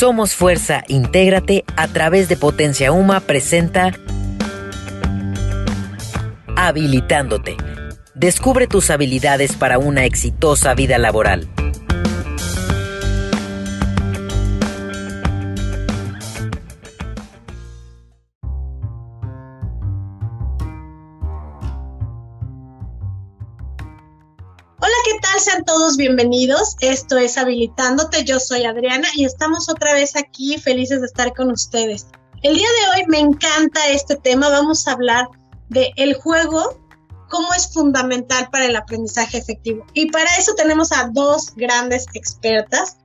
Somos Fuerza, intégrate a través de Potencia Uma presenta Habilitándote. Descubre tus habilidades para una exitosa vida laboral. Bienvenidos. Esto es Habilitándote. Yo soy Adriana y estamos otra vez aquí felices de estar con ustedes. El día de hoy me encanta este tema. Vamos a hablar de el juego, cómo es fundamental para el aprendizaje efectivo. Y para eso tenemos a dos grandes expertas.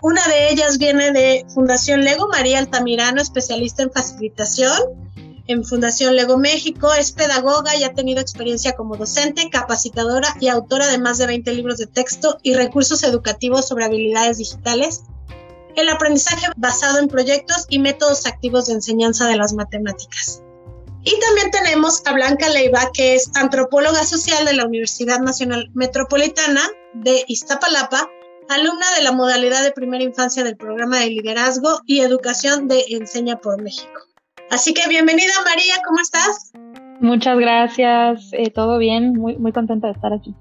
Una de ellas viene de Fundación Lego, María Altamirano, especialista en facilitación en Fundación Lego México, es pedagoga y ha tenido experiencia como docente, capacitadora y autora de más de 20 libros de texto y recursos educativos sobre habilidades digitales, el aprendizaje basado en proyectos y métodos activos de enseñanza de las matemáticas. Y también tenemos a Blanca Leiva, que es antropóloga social de la Universidad Nacional Metropolitana de Iztapalapa, alumna de la modalidad de primera infancia del programa de liderazgo y educación de Enseña por México. Así que bienvenida María, ¿cómo estás? Muchas gracias, eh, todo bien, muy, muy contenta de estar aquí.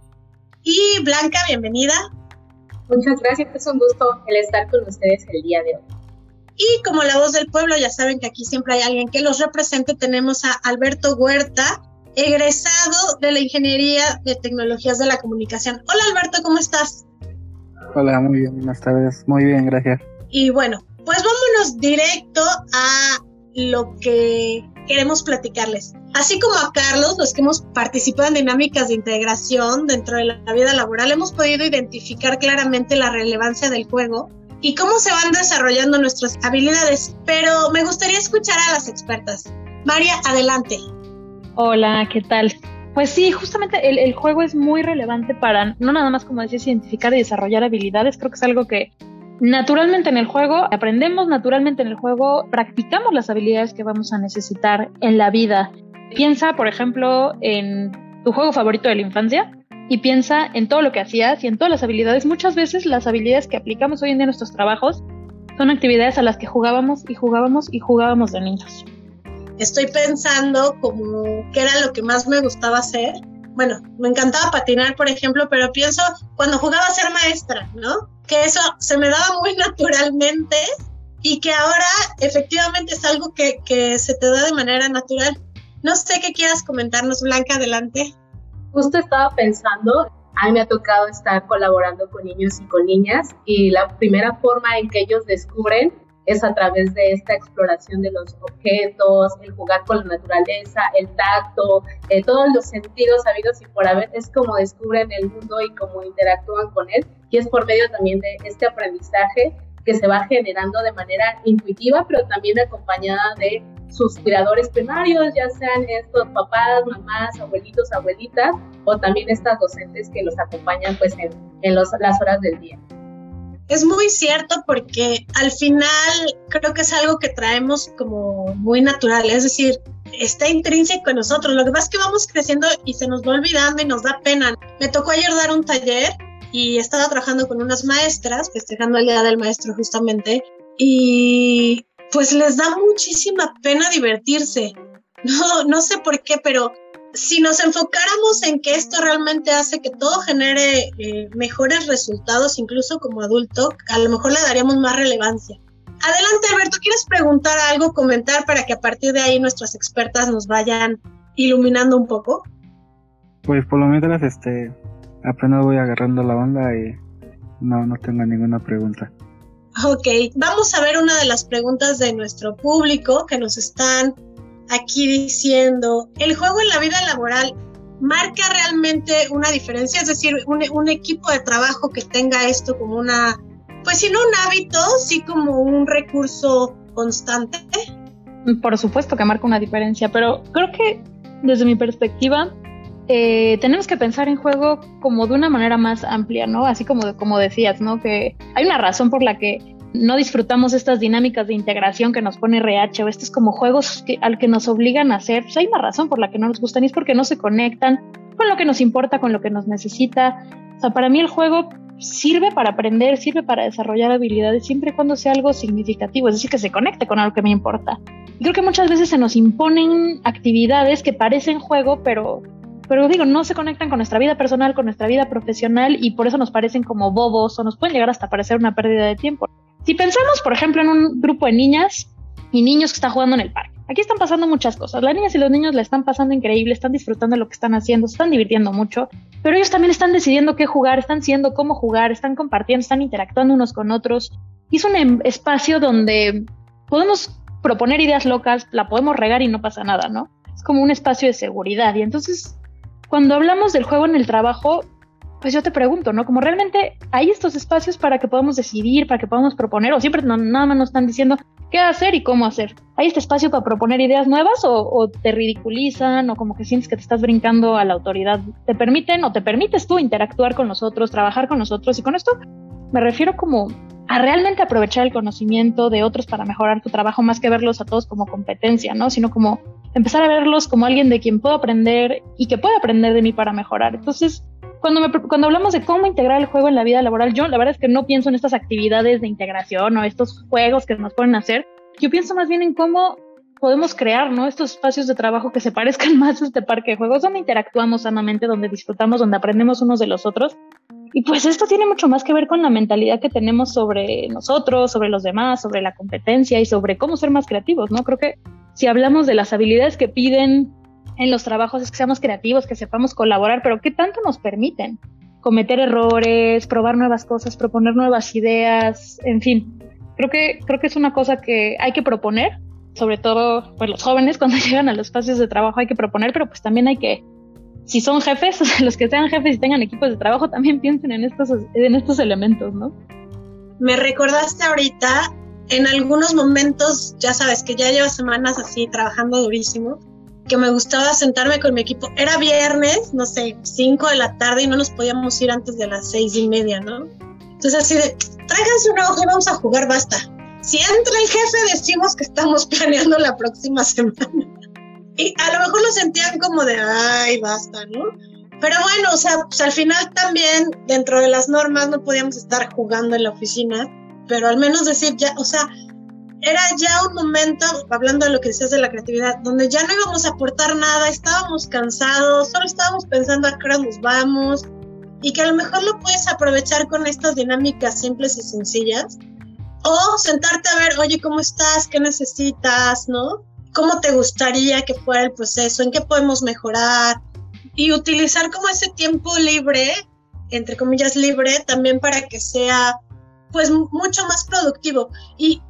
Y Blanca, bienvenida. Muchas gracias, es un gusto el estar con ustedes el día de hoy. Y como la voz del pueblo, ya saben que aquí siempre hay alguien que los represente, tenemos a Alberto Huerta, egresado de la Ingeniería de Tecnologías de la Comunicación. Hola Alberto, ¿cómo estás? Hola, muy bien, buenas tardes. Muy bien, gracias. Y bueno, pues vámonos directo a lo que queremos platicarles. Así como a Carlos, los que hemos participado en dinámicas de integración dentro de la vida laboral, hemos podido identificar claramente la relevancia del juego y cómo se van desarrollando nuestras habilidades. Pero me gustaría escuchar a las expertas. María, adelante. Hola, ¿qué tal? Pues sí, justamente el, el, juego es muy relevante para, no nada más como decías, identificar y desarrollar habilidades, creo que es algo que naturalmente en el juego, aprendemos naturalmente en el juego, practicamos las habilidades que vamos a necesitar en la vida. Piensa, por ejemplo, en tu juego favorito de la infancia y piensa en todo lo que hacías y en todas las habilidades. Muchas veces las habilidades que aplicamos hoy en día en nuestros trabajos son actividades a las que jugábamos y jugábamos y jugábamos de niños. Estoy pensando como qué era lo que más me gustaba hacer. Bueno, me encantaba patinar, por ejemplo, pero pienso cuando jugaba a ser maestra, ¿no? que eso se me daba muy naturalmente y que ahora efectivamente es algo que, que se te da de manera natural. No sé qué quieras comentarnos, Blanca, adelante. Justo estaba pensando, a mí me ha tocado estar colaborando con niños y con niñas y la primera forma en que ellos descubren es a través de esta exploración de los objetos, el jugar con la naturaleza, el tacto, eh, todos los sentidos habidos y por haber, es como descubren el mundo y cómo interactúan con él, y es por medio también de este aprendizaje que se va generando de manera intuitiva, pero también acompañada de sus cuidadores primarios, ya sean estos papás, mamás, abuelitos, abuelitas, o también estas docentes que los acompañan pues en, las horas del día. Es muy cierto porque al final creo que es algo que traemos como muy natural, es decir, está intrínseco en nosotros. Lo que pasa es que vamos creciendo y se nos va olvidando y nos da pena. Me tocó ayer dar un taller y estaba trabajando con unas maestras, festejando el Día del Maestro justamente, y pues les da muchísima pena divertirse. No, no sé por qué, pero si nos enfocáramos en que esto realmente hace que todo genere eh, mejores resultados, incluso como adulto, a lo mejor le daríamos más relevancia. Adelante, Alberto, ¿quieres preguntar algo, comentar para que a partir de ahí nuestras expertas nos vayan iluminando un poco? Pues por lo menos, este, apenas voy agarrando la onda y no, no tengo ninguna pregunta. Ok, vamos a ver una de las preguntas de nuestro público que nos están aquí diciendo, el juego en la vida laboral marca realmente una diferencia, es decir, un, equipo de trabajo que tenga esto como una, pues si no un hábito, sí como un recurso constante. Por supuesto que marca una diferencia, pero creo que desde mi perspectiva eh, tenemos que pensar en juego como de una manera más amplia, ¿no? Así como, como decías, ¿no? Que hay una razón por la que no disfrutamos estas dinámicas de integración que nos pone RH o estos como juegos que, al que nos obligan a hacer, pues hay una razón por la que no nos gustan y es porque no se conectan con lo que nos importa, con lo que nos necesita. O sea, para mí el juego sirve para aprender, sirve para desarrollar habilidades, siempre y cuando sea algo significativo, es decir, que se conecte con algo que me importa. Y creo que muchas veces se nos imponen actividades que parecen juego, pero, pero digo, no se conectan con nuestra vida personal, con nuestra vida profesional y por eso nos parecen como bobos o nos pueden llegar hasta parecer una pérdida de tiempo. Si pensamos, por ejemplo, en un grupo de niñas y niños que están jugando en el parque, Aquí están pasando muchas cosas. Las niñas y los niños la están pasando increíble, están disfrutando de lo que están haciendo, se están divirtiendo mucho, pero ellos también están decidiendo qué jugar, están siendo cómo jugar, están compartiendo, están interactuando unos con otros. Y es un em, espacio donde podemos proponer ideas locas, la podemos regar y no pasa nada, ¿no? Es como un espacio de seguridad. Y entonces, cuando hablamos del juego en el trabajo, pues yo te pregunto, ¿no? Como realmente hay estos espacios para que podamos decidir, para que podamos proponer, o siempre nada más nos están diciendo qué hacer y cómo hacer. ¿Hay este espacio para proponer ideas nuevas o, o, te ridiculizan o como que sientes que te estás brincando a la autoridad? ¿Te permiten o te permites tú interactuar con nosotros, trabajar con nosotros? Y con esto me refiero como a realmente aprovechar el conocimiento de otros para mejorar tu trabajo más que verlos a todos como competencia, ¿no? Sino como empezar a verlos como alguien de quien puedo aprender y que puede aprender de mí para mejorar. Entonces, cuando, cuando hablamos de cómo integrar el juego en la vida laboral, yo la verdad es que no pienso en estas actividades de integración o estos juegos que nos pueden hacer. Yo pienso más bien en cómo podemos crear ¿no? estos espacios de trabajo que se parezcan más a este parque de juegos, donde interactuamos sanamente, donde disfrutamos, donde aprendemos unos de los otros. Y pues esto tiene mucho más que ver con la mentalidad que tenemos sobre nosotros, sobre los demás, sobre la competencia y sobre cómo ser más creativos, ¿no? Creo que si hablamos de las habilidades que piden en los trabajos es que seamos creativos, que sepamos colaborar, pero ¿qué tanto nos permiten? Cometer errores, probar nuevas cosas, proponer nuevas ideas, en fin. Creo que, creo que es una cosa que hay que proponer, sobre todo pues, los jóvenes cuando llegan a los espacios de trabajo hay que proponer, pero pues también hay que, si son jefes, los que sean jefes y tengan equipos de trabajo, también piensen en estos, en estos elementos, ¿no? Me recordaste ahorita, en algunos momentos, ya sabes que ya llevo semanas así trabajando durísimo, que me gustaba sentarme con mi equipo. Era viernes, no sé, 5 de la tarde y no nos podíamos ir antes de las seis y media, ¿no? Entonces así de, tráiganse una hoja y vamos a jugar, basta. Si entra el jefe decimos que estamos planeando la próxima semana. Y a lo mejor lo sentían como de, ay, basta, ¿no? Pero bueno, o sea, pues al final también dentro de las normas no podíamos estar jugando en la oficina, pero al menos decir ya, o sea, era ya un momento, hablando de lo que decías de la creatividad, donde ya no íbamos a aportar nada, estábamos cansados, solo estábamos pensando a qué hora nos vamos, y que a lo mejor lo puedes aprovechar con estas dinámicas simples y sencillas, o sentarte a ver, oye, ¿cómo estás? ¿Qué necesitas? ¿No? ¿Cómo te gustaría que fuera el proceso? ¿En qué podemos mejorar? Y utilizar como ese tiempo libre, entre comillas libre, también para que sea pues mucho más productivo. Y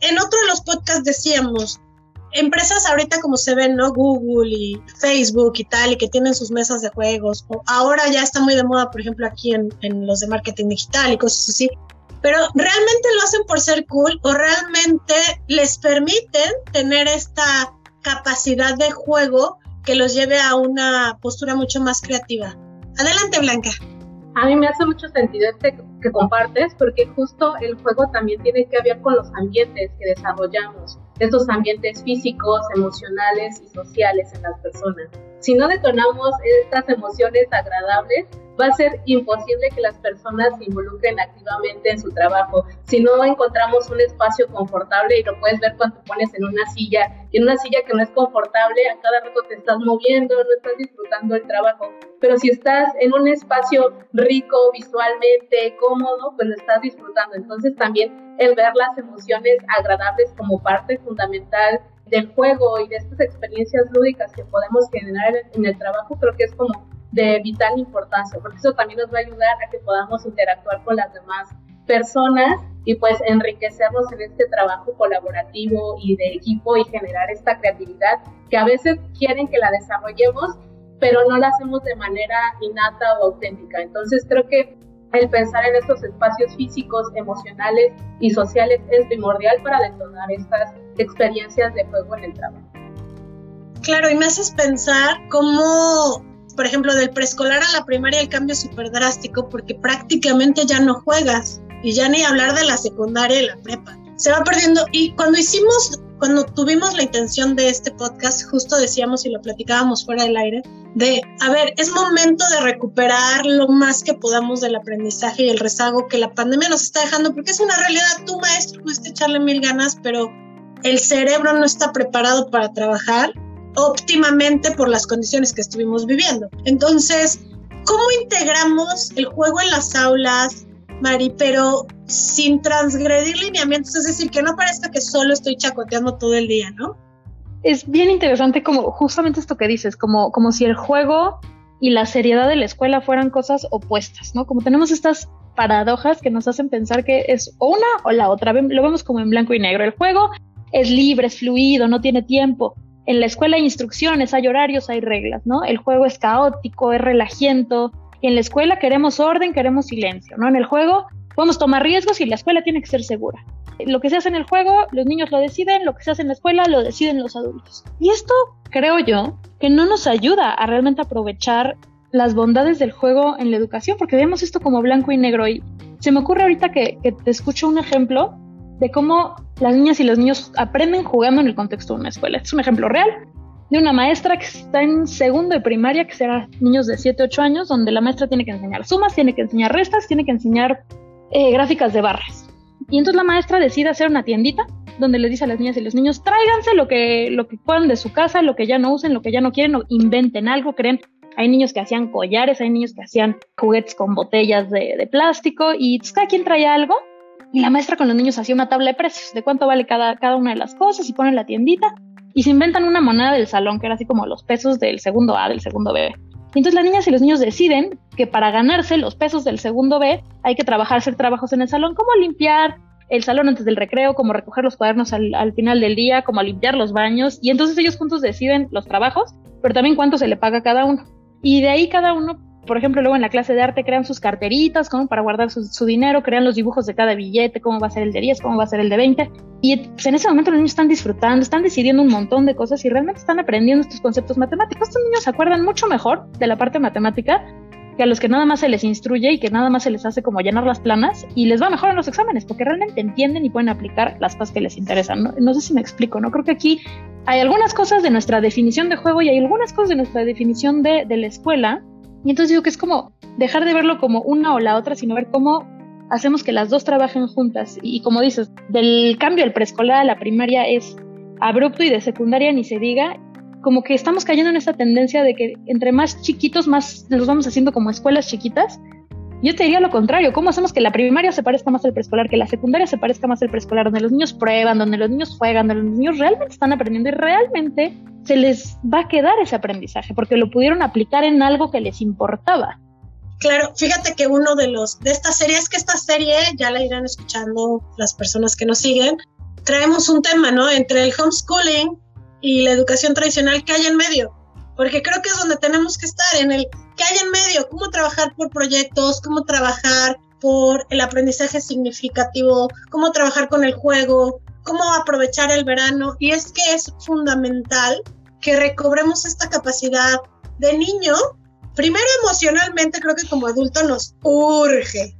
en otro de los podcasts decíamos, empresas ahorita como se ven, ¿no? Google y Facebook y tal, y que tienen sus mesas de juegos, o ahora ya está muy de moda, por ejemplo, aquí en, en los de marketing digital y cosas así, pero realmente lo hacen por ser cool o realmente les permiten tener esta capacidad de juego que los lleve a una postura mucho más creativa. Adelante, Blanca. A mí me hace mucho sentido este que compartes porque justo el juego también tiene que ver con los ambientes que desarrollamos, estos ambientes físicos, emocionales y sociales en las personas. Si no detonamos estas emociones agradables, va a ser imposible que las personas se involucren activamente en su trabajo. Si no encontramos un espacio confortable, y lo puedes ver cuando te pones en una silla, y en una silla que no es confortable, a cada rato te estás moviendo, no estás disfrutando el trabajo. Pero si estás en un espacio rico visualmente, cómodo, pues lo estás disfrutando. Entonces también el ver las emociones agradables como parte fundamental del juego y de estas experiencias lúdicas que podemos generar en el trabajo, creo que es como de vital importancia, porque eso también nos va a ayudar a que podamos interactuar con las demás personas y pues enriquecernos en este trabajo colaborativo y de equipo y generar esta creatividad que a veces quieren que la desarrollemos, pero no la hacemos de manera innata o auténtica. Entonces creo que el pensar en estos espacios físicos, emocionales y sociales es primordial para detonar estas experiencias de juego en el trabajo. Claro, y me haces pensar cómo por ejemplo, del preescolar a la primaria el cambio es súper drástico porque prácticamente ya no juegas y ya ni hablar de la secundaria y la prepa. Se va perdiendo y cuando hicimos cuando tuvimos la intención de este podcast, justo decíamos y lo platicábamos fuera del aire, de, a ver, es momento de recuperar lo más que podamos del aprendizaje y el rezago que la pandemia nos está dejando, porque es una realidad, tú maestro pudiste echarle mil ganas, pero el cerebro no está preparado para trabajar óptimamente por las condiciones que estuvimos viviendo. Entonces, ¿cómo integramos el juego en las aulas, Mari, pero sin transgredir lineamientos? Es decir, que no parezca que solo estoy chacoteando todo el día, ¿no? Es bien interesante como justamente esto que dices, como, como si el juego y la seriedad de la escuela fueran cosas opuestas, ¿no? Como tenemos estas paradojas que nos hacen pensar que es una o la otra. Lo vemos como en blanco y negro. El juego es libre, es fluido, no tiene tiempo. En la escuela hay instrucciones, hay horarios, hay reglas, ¿no? El juego es caótico, es relajiento. Y en la escuela queremos orden, queremos silencio, ¿no? En el juego podemos tomar riesgos y la escuela tiene que ser segura. Lo que se hace en el juego, los niños lo deciden, lo que se hace en la escuela, lo deciden los adultos. Y esto, creo yo, que no nos ayuda a realmente aprovechar las bondades del juego en la educación, porque vemos esto como blanco y negro. Y se me ocurre ahorita que, que te escucho un ejemplo de cómo las niñas y los niños aprenden jugando en el contexto de una escuela. Este es un ejemplo real de una maestra que está en segundo de primaria, que será niños de 7, 8 años, donde la maestra tiene que enseñar sumas, tiene que enseñar restas, tiene que enseñar eh, gráficas de barras. Y entonces la maestra decide hacer una tiendita donde les dice a las niñas y los niños, tráiganse lo que, lo que puedan de su casa, lo que ya no usen, lo que ya no quieren, o inventen algo, creen. Hay niños que hacían collares, hay niños que hacían juguetes con botellas de, plástico y cada quien traía algo y la maestra con los niños hacía una tabla de precios, de cuánto vale cada, cada una de las cosas y ponen la tiendita y se inventan una moneda del salón que era así como los pesos del segundo A, del segundo B. Y entonces las niñas y los niños deciden que para ganarse los pesos del segundo B hay que trabajar, hacer trabajos en el salón, como limpiar el salón antes del recreo, como recoger los cuadernos al, al final del día, como limpiar los baños. Y entonces ellos juntos deciden los trabajos, pero también cuánto se le paga a cada uno. Y de ahí cada uno por ejemplo, luego en la clase de arte crean sus carteritas como para guardar su, dinero, crean los dibujos de cada billete, cómo va a ser el de 10, cómo va a ser el de 20. Y pues, en ese momento los niños están disfrutando, están decidiendo un montón de cosas y realmente están aprendiendo estos conceptos matemáticos. Estos niños se acuerdan mucho mejor de la parte matemática que a los que nada más se les instruye y que nada más se les hace como llenar las planas y les va mejor en los exámenes porque realmente entienden y pueden aplicar las cosas que les interesan. No, sé si me explico, ¿no? Creo que aquí hay algunas cosas de nuestra definición de juego y hay algunas cosas de nuestra definición de, de la escuela y entonces digo que es como dejar de verlo como una o la otra, sino ver cómo hacemos que las dos trabajen juntas. Y, como dices, del cambio del preescolar a la primaria es abrupto y de secundaria ni se diga. Como que estamos cayendo en esa tendencia de que entre más chiquitos, más los vamos haciendo como escuelas chiquitas yo te diría lo contrario, ¿cómo hacemos que la primaria se parezca más al preescolar, que la secundaria se parezca más al preescolar, donde los niños prueban, donde los niños juegan, donde los niños realmente están aprendiendo y realmente se les va a quedar ese aprendizaje, porque lo pudieron aplicar en algo que les importaba. Claro, fíjate que uno de los de esta serie es que esta serie ya la irán escuchando las personas que nos siguen. Traemos un tema, ¿no? Entre el homeschooling y la educación tradicional que hay en medio porque creo que es donde tenemos que estar, en el que hay en medio, cómo trabajar por proyectos, cómo trabajar por el aprendizaje significativo, cómo trabajar con el juego, cómo aprovechar el verano. Y es que es fundamental que recobremos esta capacidad de niño. Primero emocionalmente, creo que como adulto nos urge.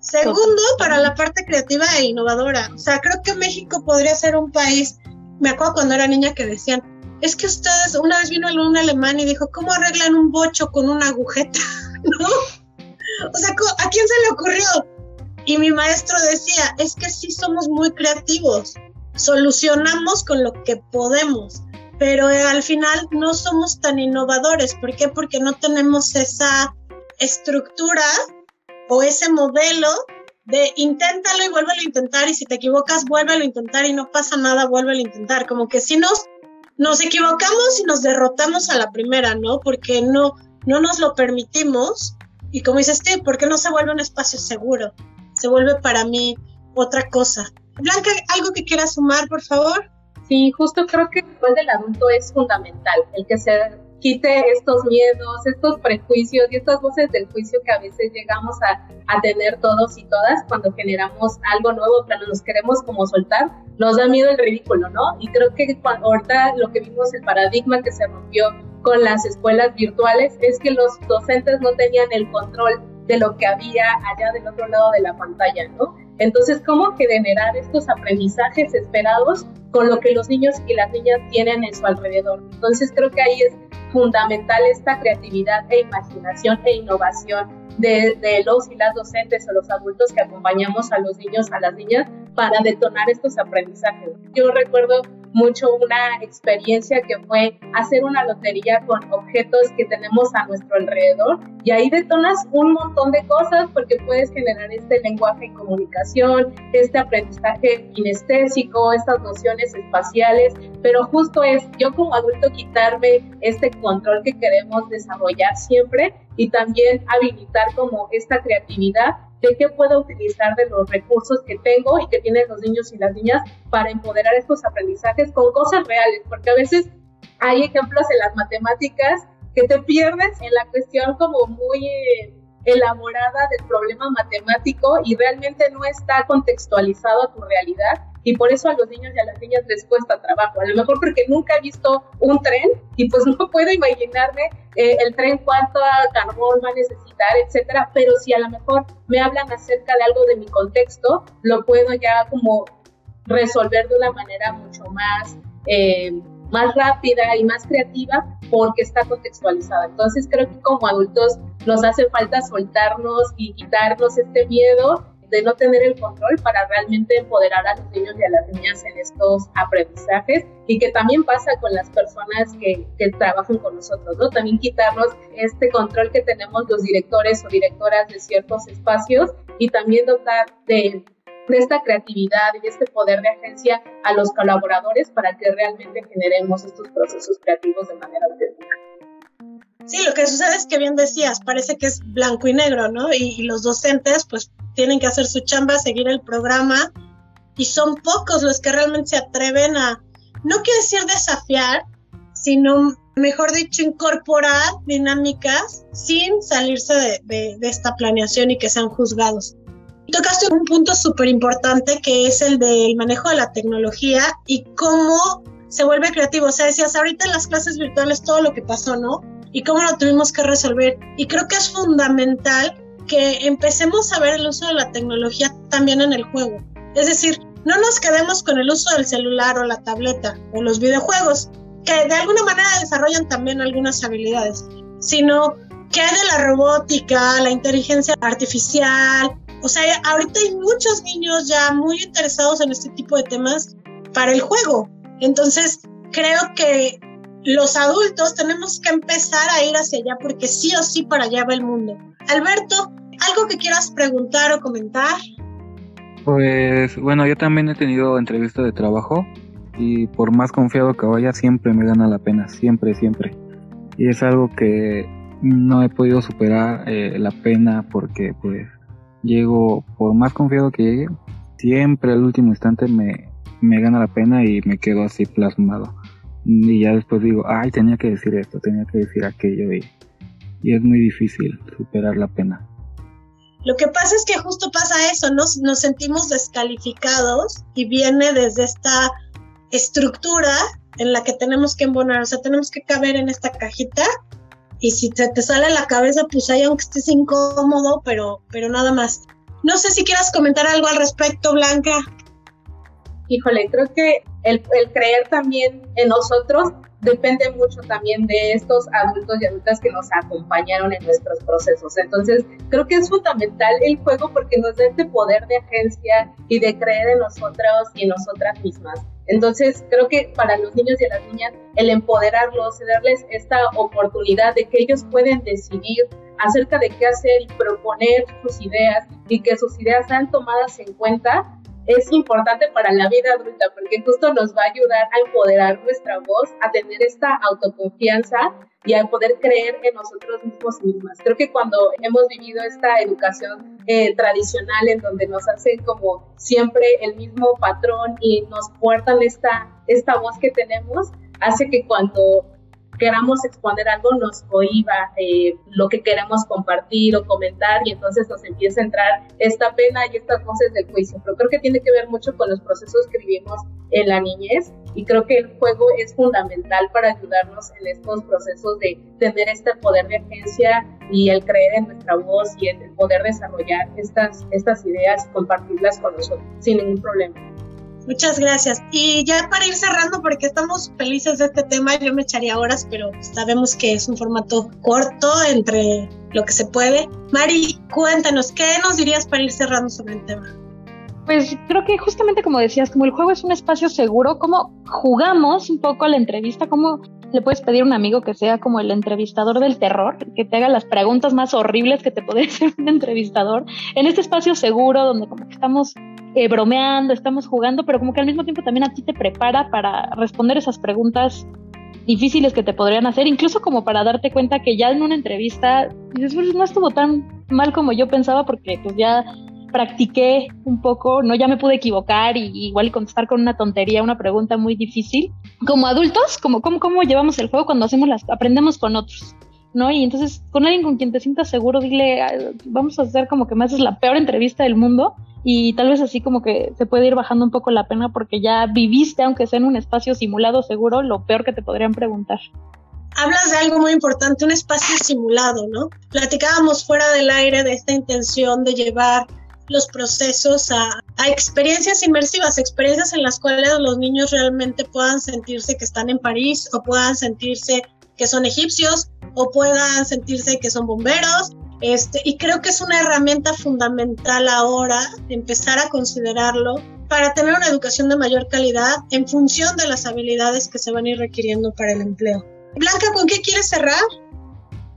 Segundo, para la parte creativa e innovadora. O sea, creo que México podría ser un país, me acuerdo cuando era niña que decían, es que ustedes, una vez vino un alemán y dijo, ¿cómo arreglan un bocho con una agujeta? ¿No? O sea, ¿a quién se le ocurrió? Y mi maestro decía, es que sí somos muy creativos, solucionamos con lo que podemos, pero al final no somos tan innovadores. ¿Por qué? Porque no tenemos esa estructura o ese modelo de inténtalo y vuélvelo a intentar y si te equivocas, vuélvelo a intentar y no pasa nada, vuélvelo a intentar. Como que si nos nos equivocamos y nos derrotamos a la primera, ¿no? Porque no, no nos lo permitimos. Y como dices, ¿por qué no se vuelve un espacio seguro? Se vuelve para mí otra cosa. Blanca, ¿algo que quieras sumar, por favor? Sí, justo creo que después del adulto es fundamental el que se quite estos miedos, estos prejuicios y estas voces del juicio que a veces llegamos a, a, tener todos y todas cuando generamos algo nuevo, pero nos queremos como soltar, nos da miedo el ridículo, ¿no? Y creo que cuando, ahorita lo que vimos, el paradigma que se rompió con las escuelas virtuales es que los docentes no tenían el control de lo que había allá del otro lado de la pantalla, ¿no? Entonces, ¿cómo generar estos aprendizajes esperados con lo que los niños y las niñas tienen en su alrededor? Entonces, creo que ahí es fundamental esta creatividad e imaginación e innovación de, de, los y las docentes o los adultos que acompañamos a los niños, a las niñas, para detonar estos aprendizajes. Yo recuerdo mucho una experiencia que fue hacer una lotería con objetos que tenemos a nuestro alrededor y ahí detonas un montón de cosas porque puedes generar este lenguaje y comunicación, este aprendizaje kinestésico, estas nociones espaciales, pero justo es yo como adulto quitarme este control que queremos desarrollar siempre y también habilitar como esta creatividad de qué puedo utilizar de los recursos que tengo y que tienen los niños y las niñas para empoderar estos aprendizajes con cosas reales, porque a veces hay ejemplos en las matemáticas que te pierdes en la cuestión como muy eh, elaborada del problema matemático y realmente no está contextualizado a tu realidad y por eso a los niños y a las niñas les cuesta trabajo. A lo mejor porque nunca he visto un tren y pues no puedo imaginarme eh, el tren cuánto carbón va a necesitar, etcétera, pero si a lo mejor me hablan acerca de algo de mi contexto, lo puedo ya como resolver de una manera mucho más, eh, más rápida y más creativa porque está contextualizada. Entonces creo que como adultos nos hace falta soltarnos y quitarnos este miedo de no tener el control para realmente empoderar a los niños y a las niñas en estos aprendizajes y que también pasa con las personas que, que trabajan con nosotros, ¿no? También quitarnos este control que tenemos los directores o directoras de ciertos espacios y también dotar de de esta creatividad y este poder de agencia a los colaboradores para que realmente generemos estos procesos creativos de manera auténtica. Sí, lo que sucede es que bien decías, parece que es blanco y negro, ¿no? Y, los docentes pues tienen que hacer su chamba, seguir el programa y son pocos los que realmente se atreven a, no quiero decir desafiar, sino mejor dicho, incorporar dinámicas sin salirse de, esta planeación y que sean juzgados. Tocaste un punto súper importante que es el del manejo de la tecnología y cómo se vuelve creativo. O sea, decías ahorita en las clases virtuales todo lo que pasó, ¿no? Y cómo lo tuvimos que resolver. Y creo que es fundamental que empecemos a ver el uso de la tecnología también en el juego. Es decir, no nos quedemos con el uso del celular o la tableta o los videojuegos, que de alguna manera desarrollan también algunas habilidades, sino que hay de la robótica, la inteligencia artificial, o sea, ahorita hay muchos niños ya muy interesados en este tipo de temas para el juego. Entonces, creo que los adultos tenemos que empezar a ir hacia allá porque sí o sí para allá va el mundo. Alberto, ¿algo que quieras preguntar o comentar? Pues bueno, yo también he tenido entrevistas de trabajo y por más confiado que vaya siempre me gana la pena, siempre, siempre. Y es algo que no he podido superar eh, la pena porque pues llego, por más confiado que llegue, siempre al último instante me, me gana la pena y me quedo así plasmado. Y ya después digo, ay, tenía que decir esto, tenía que decir aquello y, y es muy difícil superar la pena. Lo que pasa es que justo pasa eso, nos, nos sentimos descalificados y viene desde esta estructura en la que tenemos que embonar, o sea, tenemos que caber en esta cajita y si se te sale la cabeza, pues ahí aunque estés incómodo, pero, pero nada más. No sé si quieras comentar algo al respecto, Blanca. Híjole, creo que el, creer también en nosotros depende mucho también de estos adultos y adultas que nos acompañaron en nuestros procesos. Entonces, creo que es fundamental el juego porque nos da este poder de agencia y de creer en nosotros y en nosotras mismas. Entonces, creo que para los niños y las niñas, el empoderarlos, darles esta oportunidad de que ellos pueden decidir acerca de qué hacer y proponer sus ideas y que sus ideas sean tomadas en cuenta, es importante para la vida adulta porque justo nos va a ayudar a empoderar nuestra voz, a tener esta autoconfianza y a poder creer en nosotros mismos mismas. Creo que cuando hemos vivido esta educación eh, tradicional en donde nos hacen como siempre el mismo patrón y nos puertan esta, esta voz que tenemos, hace que cuando queramos exponer algo nos cohiba eh, lo que queremos compartir o comentar y entonces nos empieza a entrar esta pena y estas voces del juicio. Pero creo que tiene que ver mucho con los procesos que vivimos en la niñez y creo que el juego es fundamental para ayudarnos en estos procesos de tener este poder de agencia y el creer en nuestra voz y el poder desarrollar estas, estas ideas y compartirlas con nosotros sin ningún problema. Muchas gracias. Y ya para ir cerrando, porque estamos felices de este tema, yo me echaría horas, pero sabemos que es un formato corto entre lo que se puede. Mari, cuéntanos, ¿qué nos dirías para ir cerrando sobre el tema? Pues creo que justamente como decías, como el juego es un espacio seguro, como jugamos un poco la entrevista, como le puedes pedir a un amigo que sea como el entrevistador del terror, que te haga las preguntas más horribles que te puede hacer un entrevistador, en este espacio seguro donde como que estamos eh, bromeando, estamos jugando, pero como que al mismo tiempo también a ti te prepara para responder esas preguntas difíciles que te podrían hacer, incluso como para darte cuenta que ya en una entrevista pues no estuvo tan mal como yo pensaba porque pues ya practiqué un poco, no ya me pude equivocar y igual contestar con una tontería, una pregunta muy difícil. Como adultos, como cómo, cómo llevamos el juego cuando hacemos las aprendemos con otros. ¿no? Y entonces con alguien con quien te sientas seguro, dile, vamos a hacer como que me haces la peor entrevista del mundo y tal vez así como que se puede ir bajando un poco la pena porque ya viviste, aunque sea en un espacio simulado seguro, lo peor que te podrían preguntar. Hablas de algo muy importante, un espacio simulado, ¿no? Platicábamos fuera del aire de esta intención de llevar los procesos a, experiencias inmersivas, experiencias en las cuales los niños realmente puedan sentirse que están en París o puedan sentirse que son egipcios o puedan sentirse que son bomberos. Este, y creo que es una herramienta fundamental ahora empezar a considerarlo para tener una educación de mayor calidad en función de las habilidades que se van a ir requiriendo para el empleo. Blanca, ¿con qué quieres cerrar?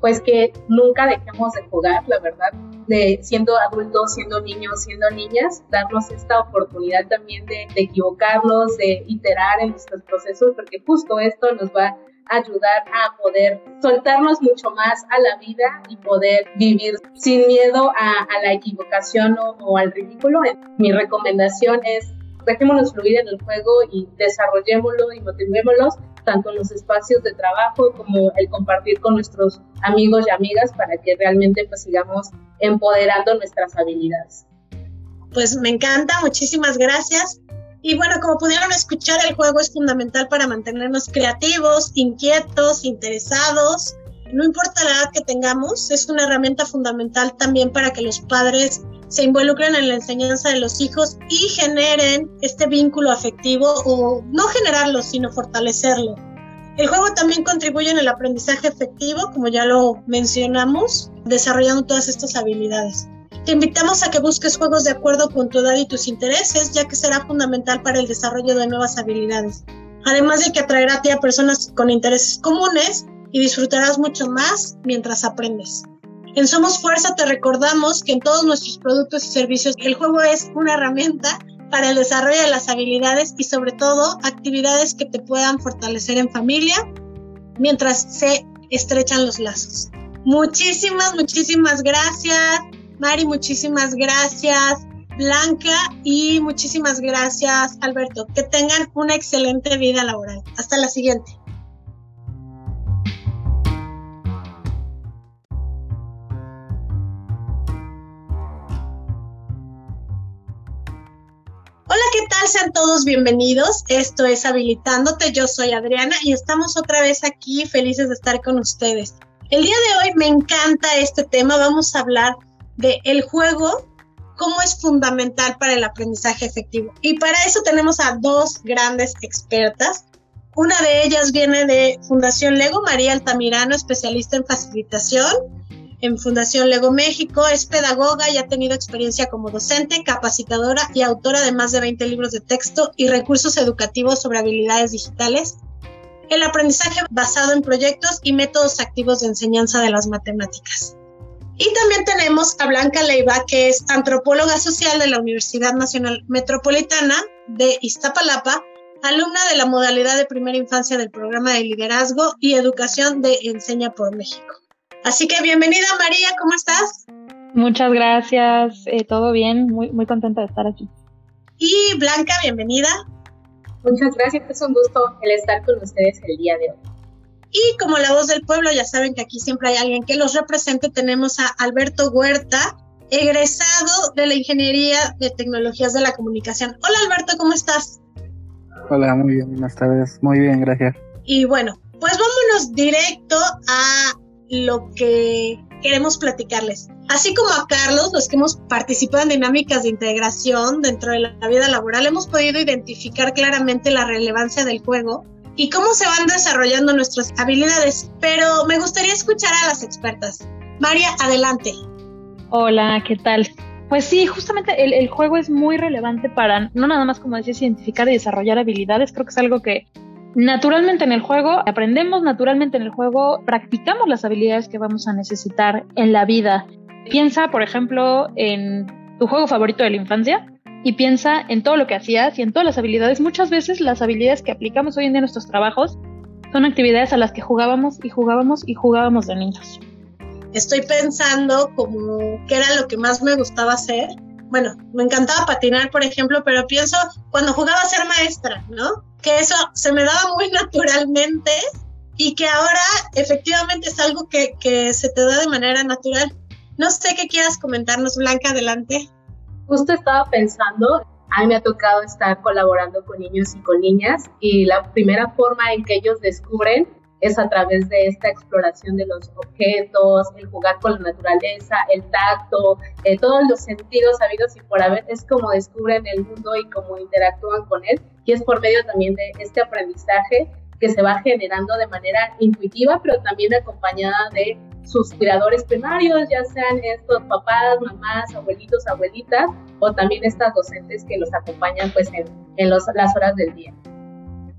Pues que nunca dejemos de jugar, la verdad, de siendo adultos, siendo niños, siendo niñas, darnos esta oportunidad también de, de equivocarnos, de iterar en nuestros procesos, porque justo esto nos va ayudar a poder soltarnos mucho más a la vida y poder vivir sin miedo a, la equivocación o, al ridículo. Mi recomendación es dejémonos fluir en el juego y desarrollémoslo y motivémoslo tanto en los espacios de trabajo como el compartir con nuestros amigos y amigas para que realmente pues sigamos empoderando nuestras habilidades. Pues me encanta, muchísimas gracias. Y bueno, como pudieron escuchar, el juego es fundamental para mantenernos creativos, inquietos, interesados. No importa la edad que tengamos, es una herramienta fundamental también para que los padres se involucren en la enseñanza de los hijos y generen este vínculo afectivo o no generarlo, sino fortalecerlo. El juego también contribuye en el aprendizaje efectivo, como ya lo mencionamos, desarrollando todas estas habilidades. Te invitamos a que busques juegos de acuerdo con tu edad y tus intereses, ya que será fundamental para el desarrollo de nuevas habilidades. Además de que atraerá a ti a personas con intereses comunes y disfrutarás mucho más mientras aprendes. En Somos Fuerza te recordamos que en todos nuestros productos y servicios el juego es una herramienta para el desarrollo de las habilidades y sobre todo actividades que te puedan fortalecer en familia mientras se estrechan los lazos. Muchísimas, muchísimas gracias. Mari, muchísimas gracias. Blanca y muchísimas gracias, Alberto. Que tengan una excelente vida laboral. Hasta la siguiente. Tal? Sean todos bienvenidos. Esto es Habilitándote. Yo soy Adriana y estamos otra vez aquí felices de estar con ustedes. El día de hoy me encanta este tema. Vamos a hablar de el juego, cómo es fundamental para el aprendizaje efectivo. Y para eso tenemos a dos grandes expertas. Una de ellas viene de Fundación Lego, María Altamirano, especialista en facilitación en Fundación Lego México, es pedagoga y ha tenido experiencia como docente, capacitadora y autora de más de 20 libros de texto y recursos educativos sobre habilidades digitales, el aprendizaje basado en proyectos y métodos activos de enseñanza de las matemáticas. Y también tenemos a Blanca Leiva, que es antropóloga social de la Universidad Nacional Metropolitana de Iztapalapa, alumna de la modalidad de primera infancia del programa de liderazgo y educación de Enseña por México. Así que bienvenida María, ¿cómo estás? Muchas gracias, eh, todo bien, muy, muy contenta de estar aquí. Y Blanca, bienvenida. Muchas gracias, es un gusto el estar con ustedes el día de hoy. Y como la voz del pueblo, ya saben que aquí siempre hay alguien que los represente, tenemos a Alberto Huerta, egresado de la Ingeniería de Tecnologías de la Comunicación. Hola Alberto, ¿cómo estás? Hola, muy bien, buenas tardes. Muy bien, gracias. Y bueno, pues vámonos directo a lo que queremos platicarles. Así como a Carlos, los que hemos participado en dinámicas de integración dentro de la vida laboral, hemos podido identificar claramente la relevancia del juego y cómo se van desarrollando nuestras habilidades. Pero me gustaría escuchar a las expertas. María, adelante. Hola, ¿qué tal? Pues sí, justamente el, el, juego es muy relevante para, no nada más como decías, identificar y desarrollar habilidades, creo que es algo que naturalmente en el juego aprendemos, naturalmente en el juego practicamos las habilidades que vamos a necesitar en la vida. Piensa, por ejemplo, en tu juego favorito de la infancia y piensa en todo lo que hacías y en todas las habilidades. Muchas veces las habilidades que aplicamos hoy en día en nuestros trabajos son actividades a las que jugábamos y jugábamos y jugábamos de niños estoy pensando como qué era lo que más me gustaba hacer. Bueno, me encantaba patinar, por ejemplo, pero pienso cuando jugaba a ser maestra, ¿no? Que eso se me daba muy naturalmente y que ahora efectivamente es algo que, que se te da de manera natural. No sé qué quieras comentarnos, Blanca, adelante. Justo estaba pensando, a mí me ha tocado estar colaborando con niños y con niñas y la primera forma en que ellos descubren es a través de esta exploración de los objetos, el jugar con la naturaleza, el tacto, eh, todos los sentidos sabidos y por haber, es como descubren el mundo y cómo interactúan con él, y es por medio también de este aprendizaje que se va generando de manera intuitiva, pero también acompañada de sus cuidadores primarios, ya sean estos papás, mamás, abuelitos, abuelitas, o también estas docentes que los acompañan pues en, en las horas del día.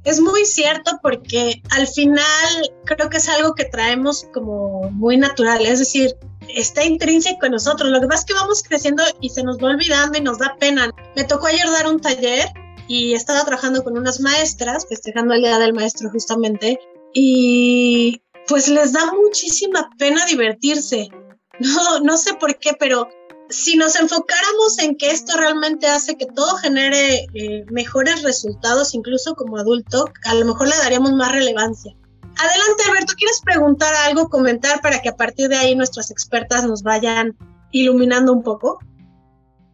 Es muy cierto porque al final creo que es algo que traemos como muy natural, es decir, está intrínseco en nosotros. Lo que pasa es que vamos creciendo y se nos va olvidando y nos da pena. Me tocó ayer dar un taller y estaba trabajando con unas maestras, festejando el Día del Maestro justamente, y pues les da muchísima pena divertirse. No, no sé por qué, pero si nos enfocáramos en que esto realmente hace que todo genere eh, mejores resultados, incluso como adulto, a lo mejor le daríamos más relevancia. Adelante, Alberto, ¿quieres preguntar algo, comentar para que a partir de ahí nuestras expertas nos vayan iluminando un poco?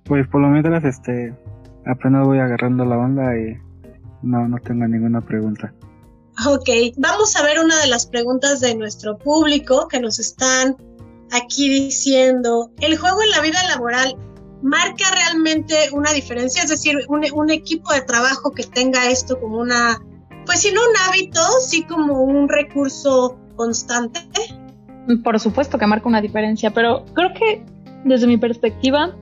Pues por lo menos, este, apenas voy agarrando la onda y no, no tengo ninguna pregunta. Ok, vamos a ver una de las preguntas de nuestro público que nos están aquí diciendo, el juego en la vida laboral marca realmente una diferencia, es decir, un, equipo de trabajo que tenga esto como una, pues si no un hábito, sí como un recurso constante. Por supuesto que marca una diferencia, pero creo que desde mi perspectiva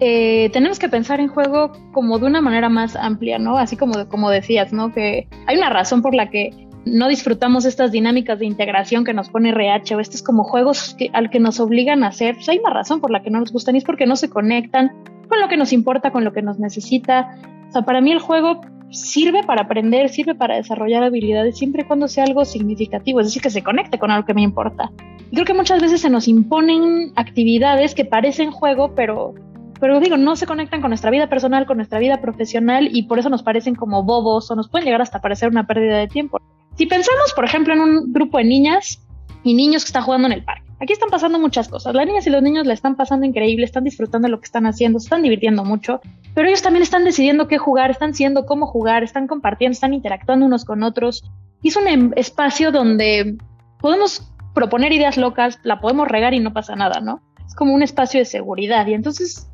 eh, tenemos que pensar en juego como de una manera más amplia, ¿no? Así como, como decías, ¿no? Que hay una razón por la que no disfrutamos estas dinámicas de integración que nos pone RH o estos como juegos que, al que nos obligan a hacer, pues hay una razón por la que no nos gustan y es porque no se conectan con lo que nos importa, con lo que nos necesita. O sea, para mí el juego sirve para aprender, sirve para desarrollar habilidades siempre y cuando sea algo significativo, es decir, que se conecte con algo que me importa. Creo que muchas veces se nos imponen actividades que parecen juego, pero pero digo, no se conectan con nuestra vida personal, con nuestra vida profesional y por eso nos parecen como bobos o nos pueden llegar hasta parecer una pérdida de tiempo. Si pensamos, por ejemplo, en un grupo de niñas y niños que están jugando en el parque, aquí están pasando muchas cosas. Las niñas y los niños la están pasando increíble, están disfrutando de lo que están haciendo, se están divirtiendo mucho, pero ellos también están decidiendo qué jugar, están siendo cómo jugar, están compartiendo, están interactuando unos con otros. Y es un em, espacio donde podemos proponer ideas locas, la podemos regar y no pasa nada, ¿no? Es como un espacio de seguridad. Y entonces,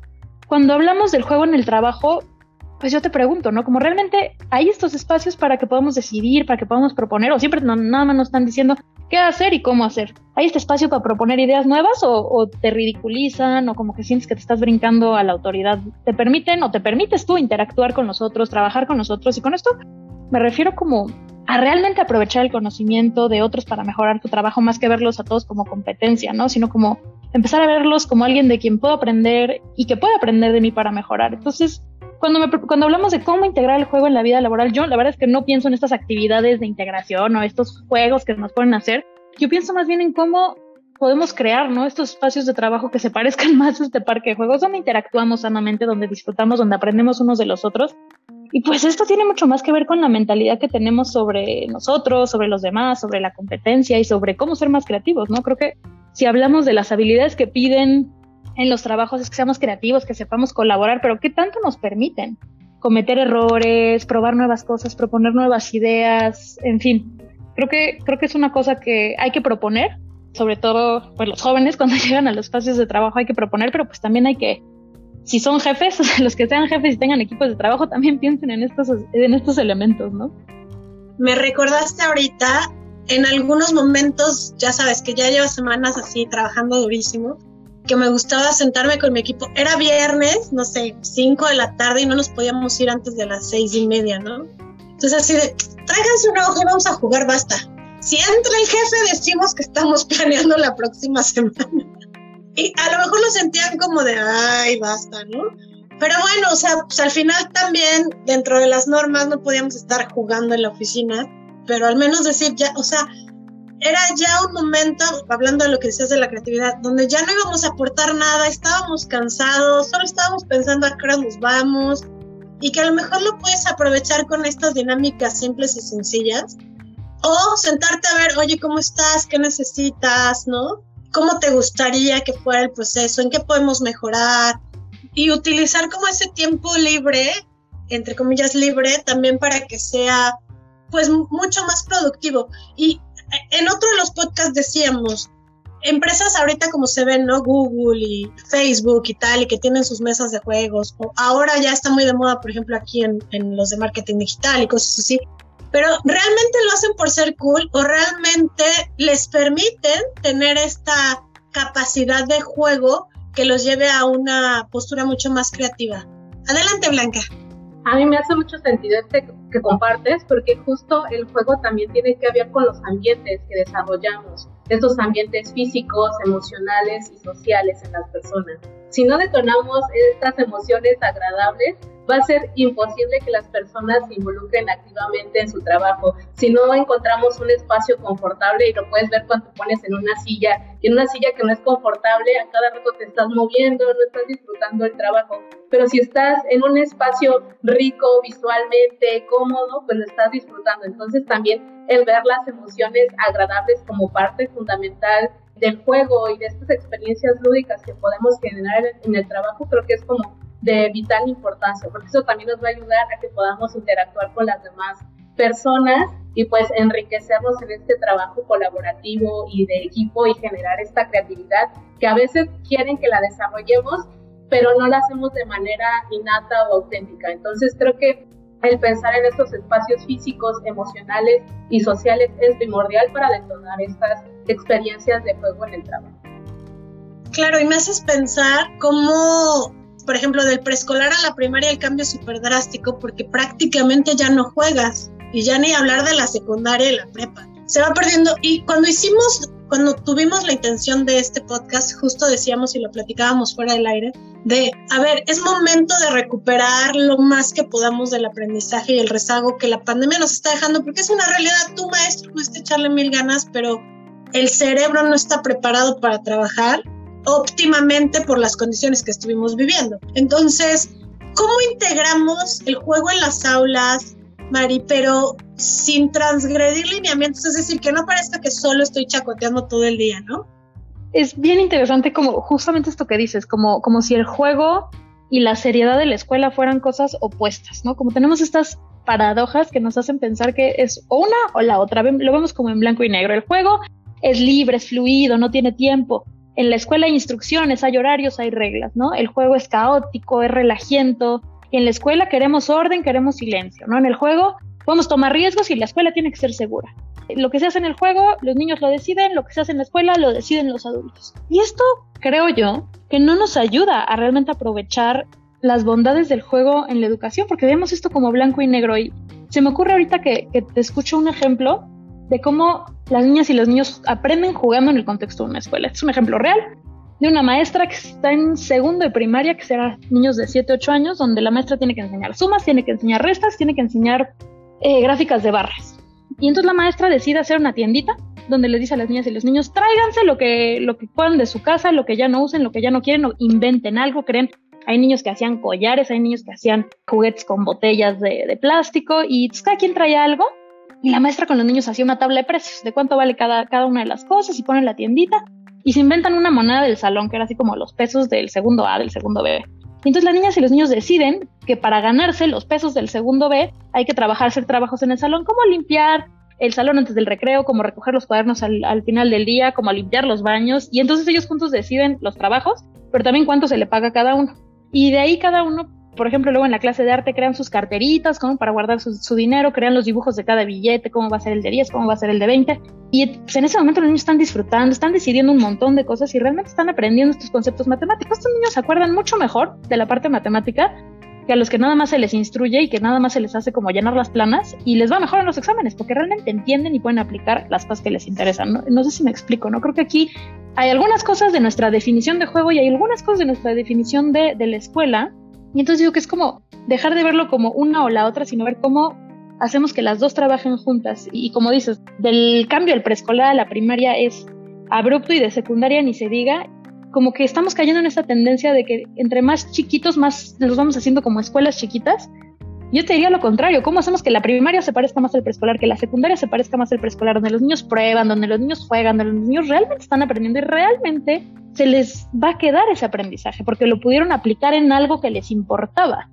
cuando hablamos del juego en el trabajo, pues yo te pregunto, ¿no? Como realmente hay estos espacios para que podamos decidir, para que podamos proponer, o siempre nada más nos están diciendo qué hacer y cómo hacer. ¿Hay este espacio para proponer ideas nuevas o, te ridiculizan o como que sientes que te estás brincando a la autoridad? ¿Te permiten o te permites tú interactuar con nosotros, trabajar con nosotros? Y con esto me refiero como a realmente aprovechar el conocimiento de otros para mejorar tu trabajo, más que verlos a todos como competencia, ¿no? Sino como empezar a verlos como alguien de quien puedo aprender y que puede aprender de mí para mejorar. Entonces, cuando, cuando hablamos de cómo integrar el juego en la vida laboral, yo la verdad es que no pienso en estas actividades de integración o estos juegos que nos pueden hacer. Yo pienso más bien en cómo podemos crear ¿no? estos espacios de trabajo que se parezcan más a este parque de juegos, donde interactuamos sanamente, donde disfrutamos, donde aprendemos unos de los otros. Y pues esto tiene mucho más que ver con la mentalidad que tenemos sobre nosotros, sobre los demás, sobre la competencia y sobre cómo ser más creativos, ¿no? Creo que si hablamos de las habilidades que piden en los trabajos es que seamos creativos, que sepamos colaborar, pero ¿qué tanto nos permiten? cometer errores, probar nuevas cosas, proponer nuevas ideas, en fin. Creo que, creo que es una cosa que hay que proponer, sobre todo pues, los jóvenes cuando llegan a los espacios de trabajo hay que proponer, pero pues también hay que, si son jefes, los que sean jefes y tengan equipos de trabajo, también piensen en estos, en estos elementos, ¿no? Me recordaste ahorita, en algunos momentos, ya sabes que ya llevo semanas así trabajando durísimo, que me gustaba sentarme con mi equipo. Era viernes, no sé, 5 de la tarde y no nos podíamos ir antes de las seis y media, ¿no? Entonces así de, tráiganse una hoja y vamos a jugar, basta. Si entra el jefe decimos que estamos planeando la próxima semana. Y a lo mejor lo sentían como de, ay, basta, ¿no? Pero bueno, o sea, pues al final también dentro de las normas no podíamos estar jugando en la oficina, pero al menos decir ya, o sea, era ya un momento, hablando de lo que decías de la creatividad, donde ya no íbamos a aportar nada, estábamos cansados, solo estábamos pensando a qué hora nos vamos, y que a lo mejor lo puedes aprovechar con estas dinámicas simples y sencillas, o sentarte a ver, oye, ¿cómo estás? ¿Qué necesitas? ¿No? ¿Cómo te gustaría que fuera el proceso? ¿En qué podemos mejorar? Y utilizar como ese tiempo libre, entre comillas libre, también para que sea pues mucho más productivo. Y en otro de los podcasts decíamos, empresas ahorita como se ven, ¿no? Google y Facebook y tal, y que tienen sus mesas de juegos, o ahora ya está muy de moda, por ejemplo, aquí en, en los de marketing digital y cosas así, pero realmente lo hacen por ser cool o realmente les permiten tener esta capacidad de juego que los lleve a una postura mucho más creativa. Adelante, Blanca. A mí me hace mucho sentido este que compartes porque justo el juego también tiene que ver con los ambientes que desarrollamos, estos ambientes físicos, emocionales y sociales en las personas. Si no detonamos estas emociones agradables, va a ser imposible que las personas se involucren activamente en su trabajo. Si no encontramos un espacio confortable, y lo puedes ver cuando pones en una silla, y en una silla que no es confortable, a cada rato te estás moviendo, no estás disfrutando el trabajo. Pero si estás en un espacio rico visualmente, cómodo, pues lo estás disfrutando. Entonces también el ver las emociones agradables como parte fundamental del juego y de estas experiencias lúdicas que podemos generar en el trabajo, creo que es como de vital importancia, porque eso también nos va a ayudar a que podamos interactuar con las demás personas y pues enriquecernos en este trabajo colaborativo y de equipo y generar esta creatividad que a veces quieren que la desarrollemos, pero no la hacemos de manera innata o auténtica. Entonces creo que el pensar en estos espacios físicos, emocionales y sociales es primordial para detonar estas experiencias de juego en el trabajo. Claro, y me haces pensar cómo por ejemplo, del preescolar a la primaria el cambio es súper drástico porque prácticamente ya no juegas y ya ni hablar de la secundaria y la prepa. Se va perdiendo. Y cuando hicimos, cuando tuvimos la intención de este podcast, justo decíamos y lo platicábamos fuera del aire, de, a ver, es momento de recuperar lo más que podamos del aprendizaje y el rezago que la pandemia nos está dejando, porque es una realidad, tu maestro pudiste echarle mil ganas, pero el cerebro no está preparado para trabajar óptimamente por las condiciones que estuvimos viviendo. Entonces, ¿cómo integramos el juego en las aulas, Mari, pero sin transgredir lineamientos? Es decir, que no parezca que solo estoy chacoteando todo el día, ¿no? Es bien interesante como justamente esto que dices, como, como si el juego y la seriedad de la escuela fueran cosas opuestas, ¿no? Como tenemos estas paradojas que nos hacen pensar que es una o la otra, lo vemos como en blanco y negro. El juego es libre, es fluido, no tiene tiempo en la escuela hay instrucciones, hay horarios, hay reglas, ¿no? El juego es caótico, es relajiento. Y en la escuela queremos orden, queremos silencio, ¿no? En el juego podemos tomar riesgos y la escuela tiene que ser segura. Lo que se hace en el juego, los niños lo deciden, lo que se hace en la escuela, lo deciden los adultos. Y esto, creo yo, que no nos ayuda a realmente aprovechar las bondades del juego en la educación, porque vemos esto como blanco y negro. Y se me ocurre ahorita que, que te escucho un ejemplo de cómo las niñas y los niños aprenden jugando en el contexto de una escuela. Este es un ejemplo real de una maestra que está en segundo de primaria, que será niños de 7, 8 años, donde la maestra tiene que enseñar sumas, tiene que enseñar restas, tiene que enseñar eh, gráficas de barras. Y entonces la maestra decide hacer una tiendita donde le dice a las niñas y los niños, tráiganse lo que, lo que puedan de su casa, lo que ya no usen, lo que ya no quieren, o inventen algo, creen. Hay niños que hacían collares, hay niños que hacían juguetes con botellas de, plástico, y cada quien traía algo y la maestra con los niños hacía una tabla de precios, de cuánto vale cada, cada una de las cosas y ponen la tiendita y se inventan una moneda del salón que era así como los pesos del segundo A, del segundo B. Y entonces las niñas y los niños deciden que para ganarse los pesos del segundo B hay que trabajar, hacer trabajos en el salón, como limpiar el salón antes del recreo, como recoger los cuadernos al, al final del día, como limpiar los baños. Y entonces ellos juntos deciden los trabajos, pero también cuánto se le paga a cada uno. Y de ahí cada uno por ejemplo, luego en la clase de arte crean sus carteritas como para guardar su, dinero, crean los dibujos de cada billete, cómo va a ser el de 10, cómo va a ser el de 20. Y pues, en ese momento los niños están disfrutando, están decidiendo un montón de cosas y realmente están aprendiendo estos conceptos matemáticos. Estos niños se acuerdan mucho mejor de la parte matemática que a los que nada más se les instruye y que nada más se les hace como llenar las planas y les va mejor en los exámenes porque realmente entienden y pueden aplicar las cosas que les interesan. No, no sé si me explico, ¿no? Creo que aquí hay algunas cosas de nuestra definición de juego y hay algunas cosas de nuestra definición de, de la escuela y entonces digo que es como dejar de verlo como una o la otra, sino ver cómo hacemos que las dos trabajen juntas. Y, como dices, del cambio del preescolar a la primaria es abrupto y de secundaria ni se diga. Como que estamos cayendo en esta tendencia de que entre más chiquitos, más los vamos haciendo como escuelas chiquitas yo te diría lo contrario, ¿cómo hacemos que la primaria se parezca más al preescolar, que la secundaria se parezca más al preescolar, donde los niños prueban, donde los niños juegan, donde los niños realmente están aprendiendo y realmente se les va a quedar ese aprendizaje porque lo pudieron aplicar en algo que les importaba?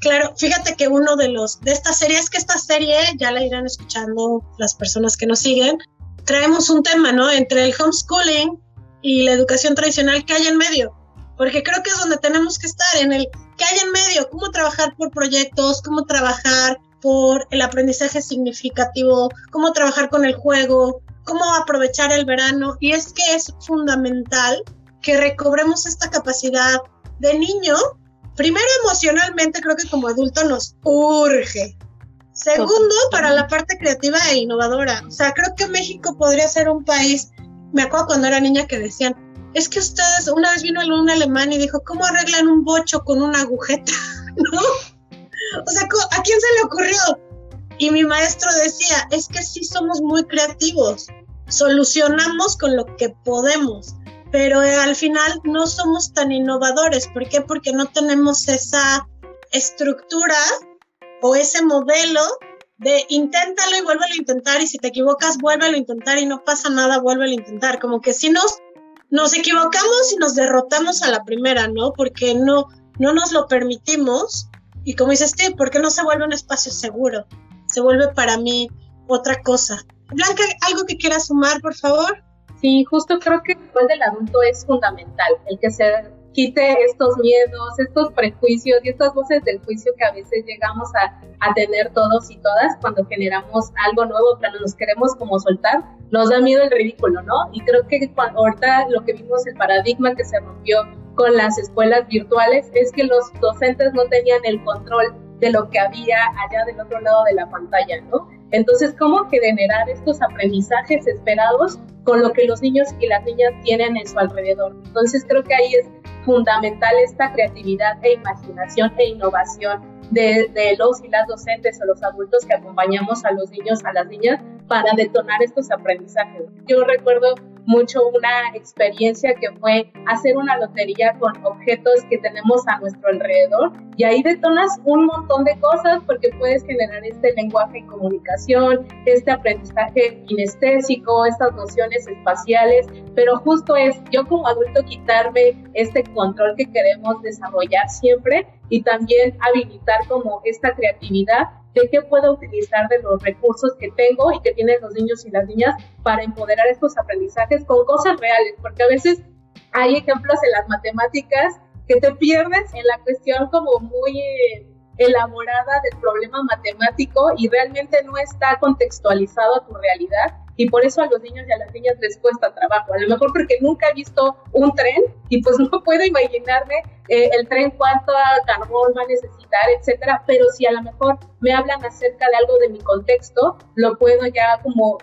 Claro, fíjate que uno de los de esta serie es que esta serie ya la irán escuchando las personas que nos siguen. Traemos un tema, ¿no? Entre el homeschooling y la educación tradicional que hay en medio porque creo que es donde tenemos que estar, en el que hay en medio, cómo trabajar por proyectos, cómo trabajar por el aprendizaje significativo, cómo trabajar con el juego, cómo aprovechar el verano. Y es que es fundamental que recobremos esta capacidad de niño. Primero emocionalmente, creo que como adulto nos urge. Segundo, para la parte creativa e innovadora. O sea, creo que México podría ser un país, me acuerdo cuando era niña que decían, es que ustedes, una vez vino un alemán y dijo, ¿cómo arreglan un bocho con una agujeta? ¿No? O sea, ¿a quién se le ocurrió? Y mi maestro decía, es que sí somos muy creativos, solucionamos con lo que podemos, pero al final no somos tan innovadores. ¿Por qué? Porque no tenemos esa estructura o ese modelo de inténtalo y vuélvelo a intentar y si te equivocas, vuélvelo a intentar y no pasa nada, vuélvelo a intentar. Como que si nos nos equivocamos y nos derrotamos a la primera, ¿no? Porque no, no nos lo permitimos. Y como dices, ¿por porque no se vuelve un espacio seguro? Se vuelve para mí otra cosa. Blanca, ¿algo que quieras sumar, por favor? Sí, justo creo que el rol del adulto es fundamental, el que se quite estos miedos, estos prejuicios y estas voces del juicio que a veces llegamos a, a tener todos y todas cuando generamos algo nuevo, pero nos queremos como soltar, nos da miedo el ridículo, ¿no? Y creo que cuando, ahorita lo que vimos, el paradigma que se rompió con las escuelas virtuales es que los docentes no tenían el control de lo que había allá del otro lado de la pantalla, ¿no? Entonces, ¿cómo generar estos aprendizajes esperados con lo que los niños y las niñas tienen en su alrededor? Entonces, creo que ahí es fundamental esta creatividad e imaginación e innovación de, los y las docentes o los adultos que acompañamos a los niños, a las niñas, para detonar estos aprendizajes. Yo recuerdo mucho una experiencia que fue hacer una lotería con objetos que tenemos a nuestro alrededor. Y ahí detonas un montón de cosas porque puedes generar este lenguaje y comunicación, este aprendizaje kinestésico, estas nociones espaciales, pero justo es yo como adulto quitarme este control que queremos desarrollar siempre y también habilitar como esta creatividad de qué puedo utilizar de los recursos que tengo y que tienen los niños y las niñas para empoderar estos aprendizajes con cosas reales, porque a veces hay ejemplos en las matemáticas que te pierdes en la cuestión como muy eh, elaborada del problema matemático y realmente no está contextualizado a tu realidad y por eso a los niños y a las niñas les cuesta trabajo. A lo mejor porque nunca he visto un tren y pues no puedo imaginarme eh, el tren cuánto carbón va a necesitar, etcétera, pero si a lo mejor me hablan acerca de algo de mi contexto, lo puedo ya como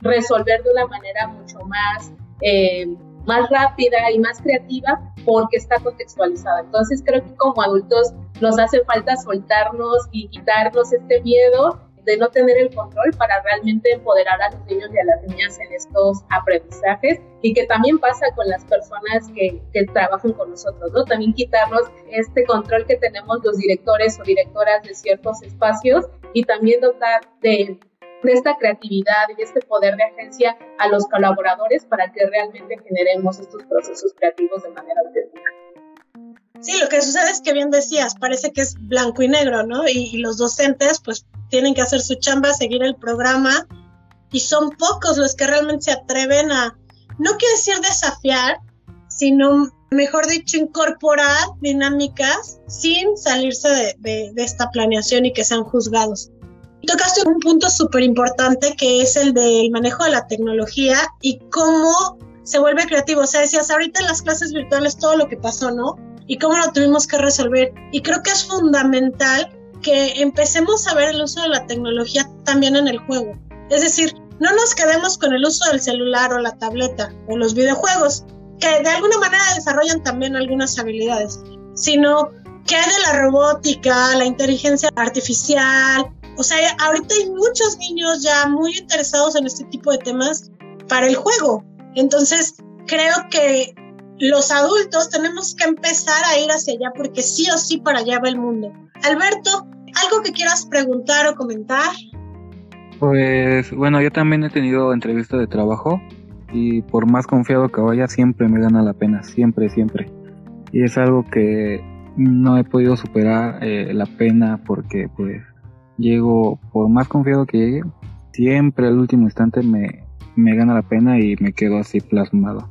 resolver de una manera mucho más, eh, más rápida y más creativa porque está contextualizada. Entonces creo que como adultos nos hace falta soltarnos y quitarnos este miedo de no tener el control para realmente empoderar a los niños y a las niñas en estos aprendizajes y que también pasa con las personas que, que trabajan con nosotros, ¿no? También quitarnos este control que tenemos los directores o directoras de ciertos espacios y también dotar de esta creatividad y este poder de agencia a los colaboradores para que realmente generemos estos procesos creativos de manera auténtica. Sí, lo que sucede es que bien decías, parece que es blanco y negro, ¿no? Y, los docentes pues tienen que hacer su chamba, seguir el programa y son pocos los que realmente se atreven a, no quiero decir desafiar, sino mejor dicho, incorporar dinámicas sin salirse de, esta planeación y que sean juzgados. Tocaste un punto súper importante que es el del manejo de la tecnología y cómo se vuelve creativo. O sea, decías ahorita en las clases virtuales todo lo que pasó, ¿no? Y cómo lo tuvimos que resolver. Y creo que es fundamental que empecemos a ver el uso de la tecnología también en el juego. Es decir, no nos quedemos con el uso del celular o la tableta o los videojuegos, que de alguna manera desarrollan también algunas habilidades, sino que hay de la robótica, la inteligencia artificial. O sea, ahorita hay muchos niños ya muy interesados en este tipo de temas para el juego. Entonces, creo que los adultos tenemos que empezar a ir hacia allá porque sí o sí para allá va el mundo. Alberto, ¿algo que quieras preguntar o comentar? Pues bueno, yo también he tenido entrevistas de trabajo y por más confiado que vaya siempre me gana la pena, siempre, siempre. Y es algo que no he podido superar eh, la pena porque pues llego, por más confiado que llegue, siempre al último instante me, me gana la pena y me quedo así plasmado.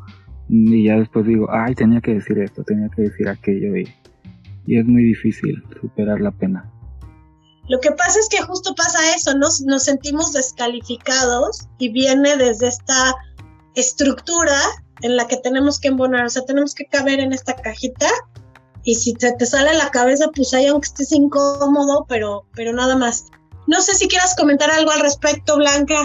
Y ya después digo, ay, tenía que decir esto, tenía que decir aquello y, y es muy difícil superar la pena. Lo que pasa es que justo pasa eso, nos, nos sentimos descalificados y viene desde esta estructura en la que tenemos que embonar, o sea, tenemos que caber en esta cajita y si se te sale la cabeza, pues ahí aunque estés incómodo, pero, pero nada más. No sé si quieras comentar algo al respecto, Blanca.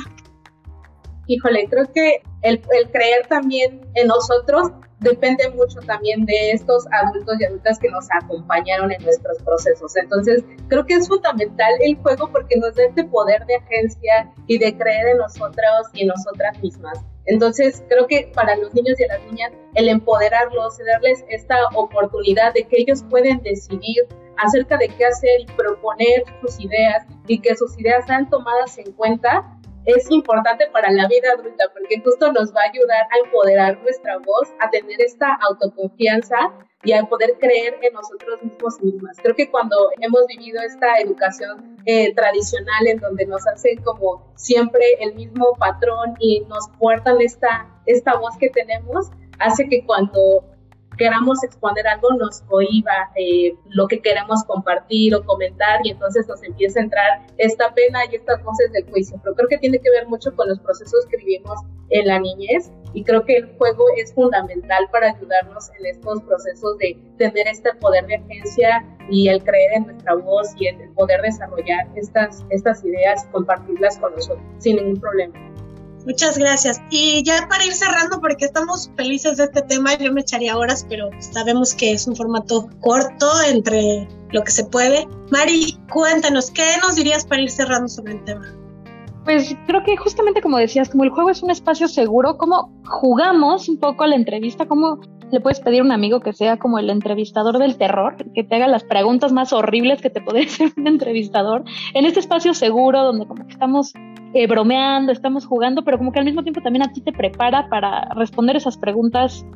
Híjole, creo que el, creer también en nosotros depende mucho también de estos adultos y adultas que nos acompañaron en nuestros procesos. Entonces, creo que es fundamental el juego porque nos da este poder de agencia y de creer en nosotros y en nosotras mismas. Entonces, creo que para los niños y las niñas, el empoderarlos, darles esta oportunidad de que ellos pueden decidir acerca de qué hacer y proponer sus ideas y que sus ideas sean tomadas en cuenta, es importante para la vida adulta porque justo nos va a ayudar a empoderar nuestra voz, a tener esta autoconfianza y a poder creer en nosotros mismos y mismas. Creo que cuando hemos vivido esta educación eh, tradicional en donde nos hacen como siempre el mismo patrón y nos puertan esta, esta voz que tenemos, hace que cuando queramos exponer algo nos cohiba eh, lo que queremos compartir o comentar y entonces nos empieza a entrar esta pena y estas voces del juicio. Pero creo que tiene que ver mucho con los procesos que vivimos en la niñez y creo que el juego es fundamental para ayudarnos en estos procesos de tener este poder de agencia y el creer en nuestra voz y el poder desarrollar estas, estas ideas y compartirlas con nosotros sin ningún problema. Muchas gracias. Y ya para ir cerrando, porque estamos felices de este tema, yo me echaría horas, pero sabemos que es un formato corto entre lo que se puede. Mari, cuéntanos, ¿qué nos dirías para ir cerrando sobre el tema? Pues creo que justamente como decías, como el juego es un espacio seguro, como jugamos un poco a la entrevista, como le puedes pedir a un amigo que sea como el entrevistador del terror, que te haga las preguntas más horribles que te puede hacer un entrevistador, en este espacio seguro donde como que estamos eh, bromeando, estamos jugando, pero como que al mismo tiempo también a ti te prepara para responder esas preguntas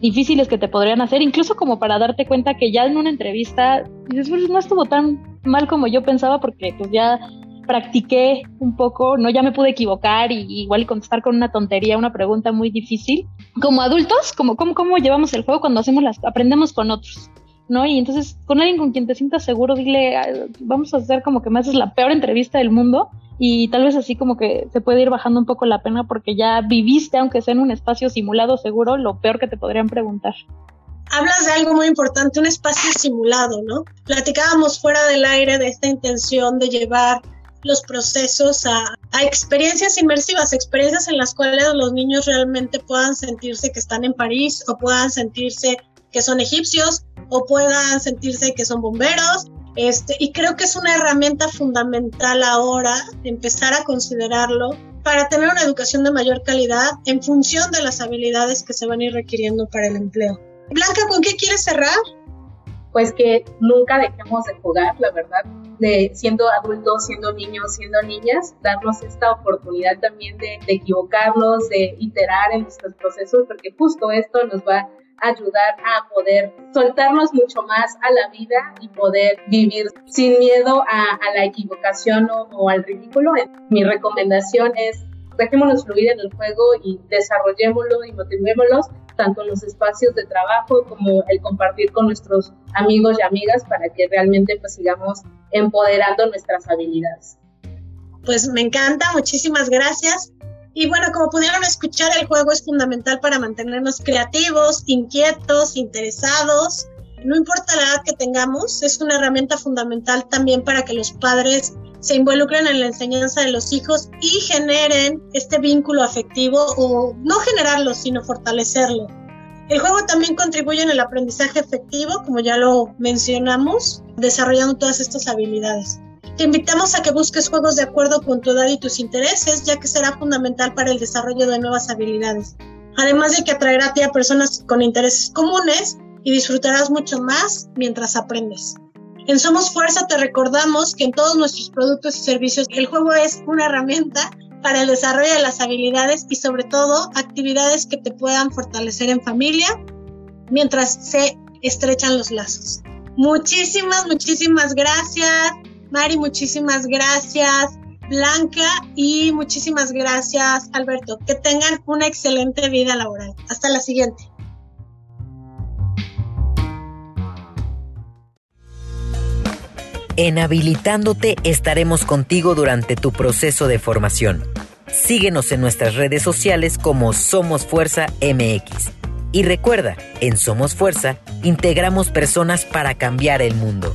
difíciles que te podrían hacer, incluso como para darte cuenta que ya en una entrevista dices, pues no estuvo tan mal como yo pensaba porque pues ya practiqué un poco, no ya me pude equivocar y igual contestar con una tontería una pregunta muy difícil. Como adultos, como cómo, cómo llevamos el juego cuando hacemos las aprendemos con otros. ¿no? Y entonces con alguien con quien te sientas seguro, dile, vamos a hacer como que me haces la peor entrevista del mundo y tal vez así como que se puede ir bajando un poco la pena porque ya viviste, aunque sea en un espacio simulado seguro, lo peor que te podrían preguntar. Hablas de algo muy importante, un espacio simulado, ¿no? Platicábamos fuera del aire de esta intención de llevar los procesos a, a, experiencias inmersivas, experiencias en las cuales los niños realmente puedan sentirse que están en París o puedan sentirse que son egipcios o puedan sentirse que son bomberos este, y creo que es una herramienta fundamental ahora empezar a considerarlo para tener una educación de mayor calidad en función de las habilidades que se van a ir requiriendo para el empleo. Blanca, ¿con qué quieres cerrar? Pues que nunca dejemos de jugar, la verdad, de siendo adultos, siendo niños, siendo niñas, darnos esta oportunidad también de, de equivocarnos, de iterar en nuestros procesos, porque justo esto nos va ayudar a poder soltarnos mucho más a la vida y poder vivir sin miedo a, la equivocación o, al ridículo. Mi recomendación es dejémonos fluir en el juego y desarrollémoslo y motivémoslo tanto en los espacios de trabajo como el compartir con nuestros amigos y amigas para que realmente pues sigamos empoderando nuestras habilidades. Pues me encanta, muchísimas gracias. Y bueno, como pudieron escuchar, el juego es fundamental para mantenernos creativos, inquietos, interesados. No importa la edad que tengamos, es una herramienta fundamental también para que los padres se involucren en la enseñanza de los hijos y generen este vínculo afectivo o no generarlo, sino fortalecerlo. El juego también contribuye en el aprendizaje efectivo, como ya lo mencionamos, desarrollando todas estas habilidades. Te invitamos a que busques juegos de acuerdo con tu edad y tus intereses, ya que será fundamental para el desarrollo de nuevas habilidades. Además de que atraerá a ti a personas con intereses comunes y disfrutarás mucho más mientras aprendes. En Somos Fuerza te recordamos que en todos nuestros productos y servicios el juego es una herramienta para el desarrollo de las habilidades y sobre todo actividades que te puedan fortalecer en familia mientras se estrechan los lazos. Muchísimas, muchísimas gracias. Mari, muchísimas gracias. Blanca y muchísimas gracias, Alberto. Que tengan una excelente vida laboral. Hasta la siguiente. En Habilitándote estaremos contigo durante tu proceso de formación. Síguenos en nuestras redes sociales como Somos Fuerza MX. Y recuerda, en Somos Fuerza integramos personas para cambiar el mundo.